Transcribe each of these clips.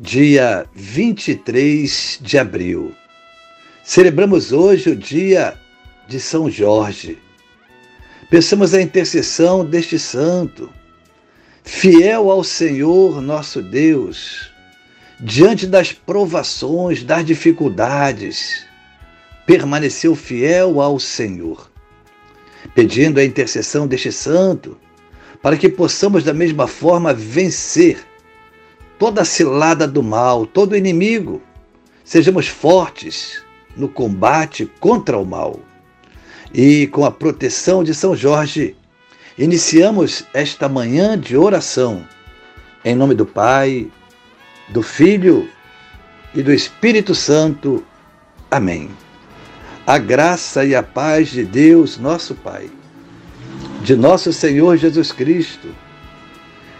dia 23 de abril. Celebramos hoje o dia de São Jorge. Pensamos a intercessão deste santo, fiel ao Senhor nosso Deus, diante das provações, das dificuldades, permaneceu fiel ao Senhor. Pedindo a intercessão deste santo, para que possamos da mesma forma vencer toda a cilada do mal, todo inimigo. Sejamos fortes no combate contra o mal. E com a proteção de São Jorge, iniciamos esta manhã de oração. Em nome do Pai, do Filho e do Espírito Santo. Amém. A graça e a paz de Deus, nosso Pai, de nosso Senhor Jesus Cristo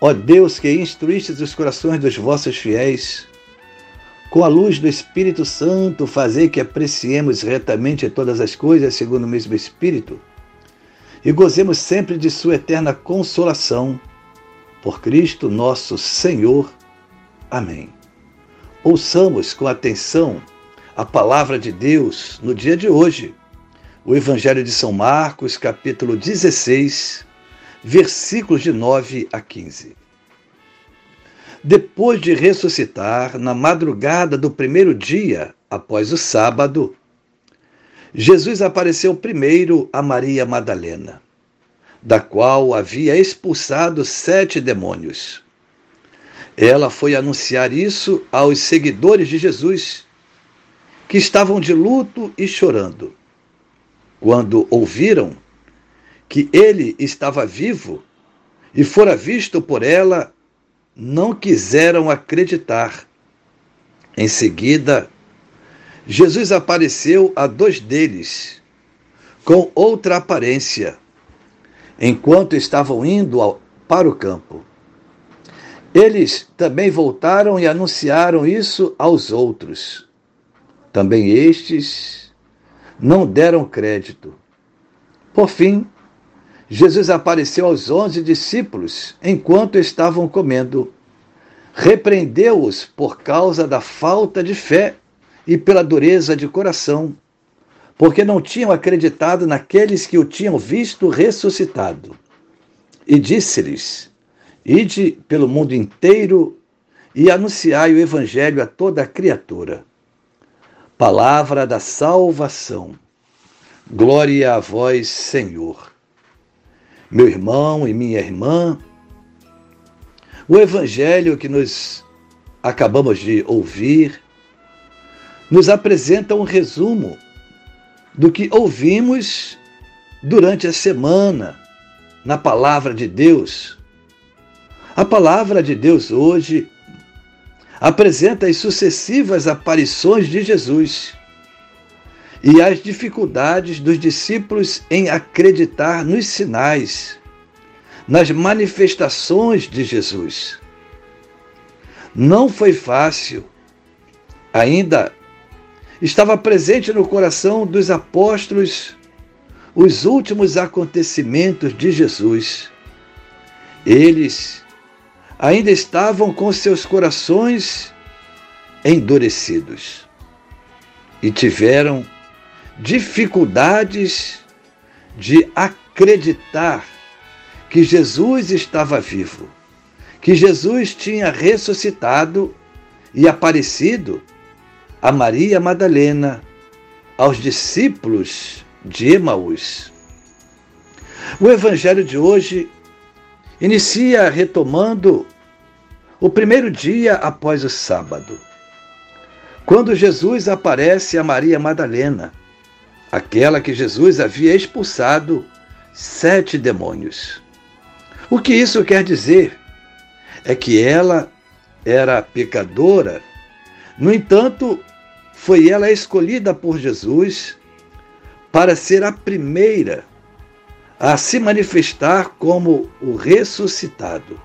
Ó Deus que instruístes os corações dos vossos fiéis, com a luz do Espírito Santo, fazei que apreciemos retamente todas as coisas segundo o mesmo Espírito e gozemos sempre de Sua eterna consolação. Por Cristo nosso Senhor. Amém. Ouçamos com atenção a palavra de Deus no dia de hoje. O Evangelho de São Marcos, capítulo 16, versículos de 9 a 15. Depois de ressuscitar, na madrugada do primeiro dia após o sábado, Jesus apareceu primeiro a Maria Madalena, da qual havia expulsado sete demônios. Ela foi anunciar isso aos seguidores de Jesus, que estavam de luto e chorando. Quando ouviram que ele estava vivo e fora visto por ela, não quiseram acreditar. Em seguida, Jesus apareceu a dois deles, com outra aparência, enquanto estavam indo ao, para o campo. Eles também voltaram e anunciaram isso aos outros. Também estes não deram crédito. Por fim, Jesus apareceu aos onze discípulos enquanto estavam comendo. Repreendeu-os por causa da falta de fé e pela dureza de coração, porque não tinham acreditado naqueles que o tinham visto ressuscitado. E disse-lhes: Ide pelo mundo inteiro e anunciai o Evangelho a toda criatura. Palavra da salvação. Glória a vós, Senhor meu irmão e minha irmã, o evangelho que nós acabamos de ouvir nos apresenta um resumo do que ouvimos durante a semana na palavra de Deus. A palavra de Deus hoje apresenta as sucessivas aparições de Jesus e as dificuldades dos discípulos em acreditar nos sinais, nas manifestações de Jesus. Não foi fácil. Ainda estava presente no coração dos apóstolos os últimos acontecimentos de Jesus. Eles ainda estavam com seus corações endurecidos e tiveram dificuldades de acreditar que Jesus estava vivo, que Jesus tinha ressuscitado e aparecido a Maria Madalena, aos discípulos de Emaús. O evangelho de hoje inicia retomando o primeiro dia após o sábado, quando Jesus aparece a Maria Madalena, aquela que Jesus havia expulsado sete demônios. O que isso quer dizer? É que ela era pecadora, no entanto, foi ela escolhida por Jesus para ser a primeira a se manifestar como o ressuscitado.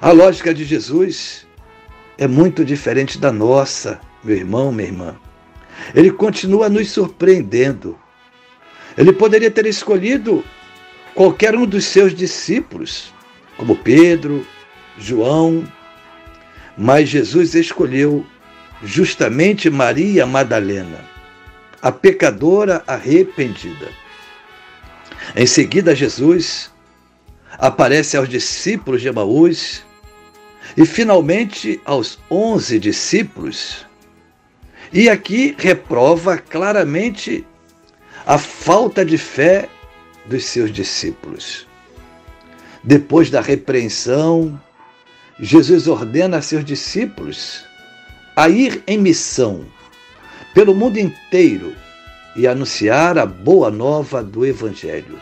A lógica de Jesus é muito diferente da nossa, meu irmão, minha irmã. Ele continua nos surpreendendo. Ele poderia ter escolhido qualquer um dos seus discípulos, como Pedro, João, mas Jesus escolheu justamente Maria Madalena, a pecadora arrependida. Em seguida, Jesus aparece aos discípulos de Emaús e finalmente aos onze discípulos. E aqui reprova claramente a falta de fé dos seus discípulos. Depois da repreensão, Jesus ordena a seus discípulos a ir em missão pelo mundo inteiro e anunciar a boa nova do Evangelho.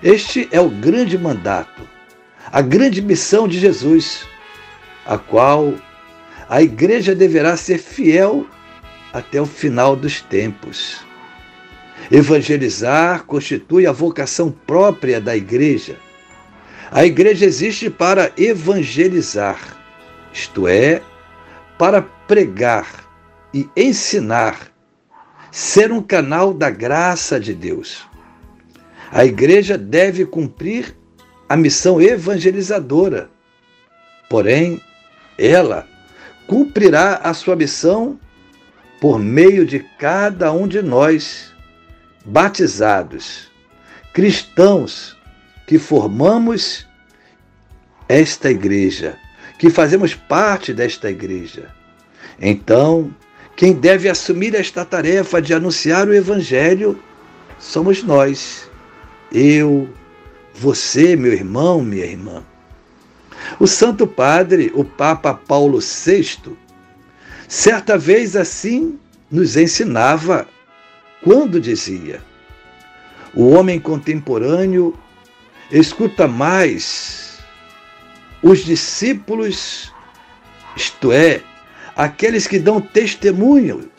Este é o grande mandato, a grande missão de Jesus, a qual a igreja deverá ser fiel até o final dos tempos. Evangelizar constitui a vocação própria da igreja. A igreja existe para evangelizar, isto é, para pregar e ensinar, ser um canal da graça de Deus. A igreja deve cumprir a missão evangelizadora, porém, ela cumprirá a sua missão por meio de cada um de nós, batizados, cristãos que formamos esta igreja que fazemos parte desta igreja. Então, quem deve assumir esta tarefa de anunciar o Evangelho somos nós. Eu, você, meu irmão, minha irmã. O Santo Padre, o Papa Paulo VI, certa vez assim nos ensinava quando dizia: o homem contemporâneo escuta mais os discípulos, isto é, aqueles que dão testemunho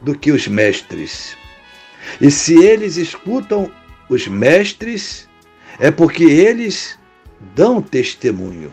do que os mestres. E se eles escutam os mestres, é porque eles dão testemunho.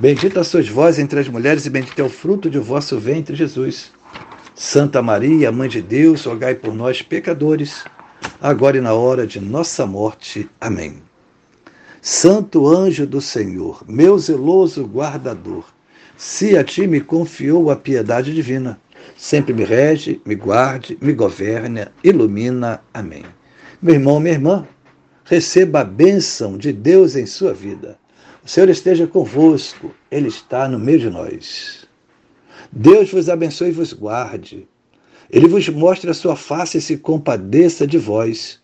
Bendita sois vós entre as mulheres, e bendito é o fruto de vosso ventre, Jesus. Santa Maria, Mãe de Deus, rogai por nós, pecadores, agora e na hora de nossa morte. Amém. Santo anjo do Senhor, meu zeloso guardador, se a ti me confiou a piedade divina, sempre me rege, me guarde, me governe, ilumina. Amém. Meu irmão, minha irmã, receba a bênção de Deus em sua vida. O Senhor esteja convosco, Ele está no meio de nós. Deus vos abençoe e vos guarde. Ele vos mostre a sua face e se compadeça de vós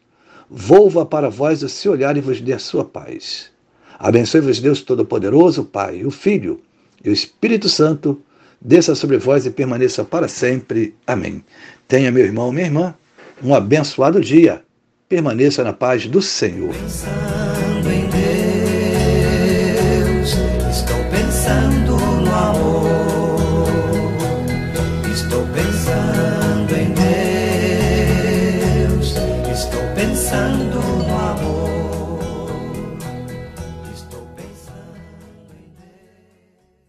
volva para vós o seu olhar e vos dê a sua paz. Abençoe-vos Deus Todo-Poderoso, Pai, o Filho e o Espírito Santo, desça sobre vós e permaneça para sempre. Amém. Tenha, meu irmão, minha irmã, um abençoado dia. Permaneça na paz do Senhor.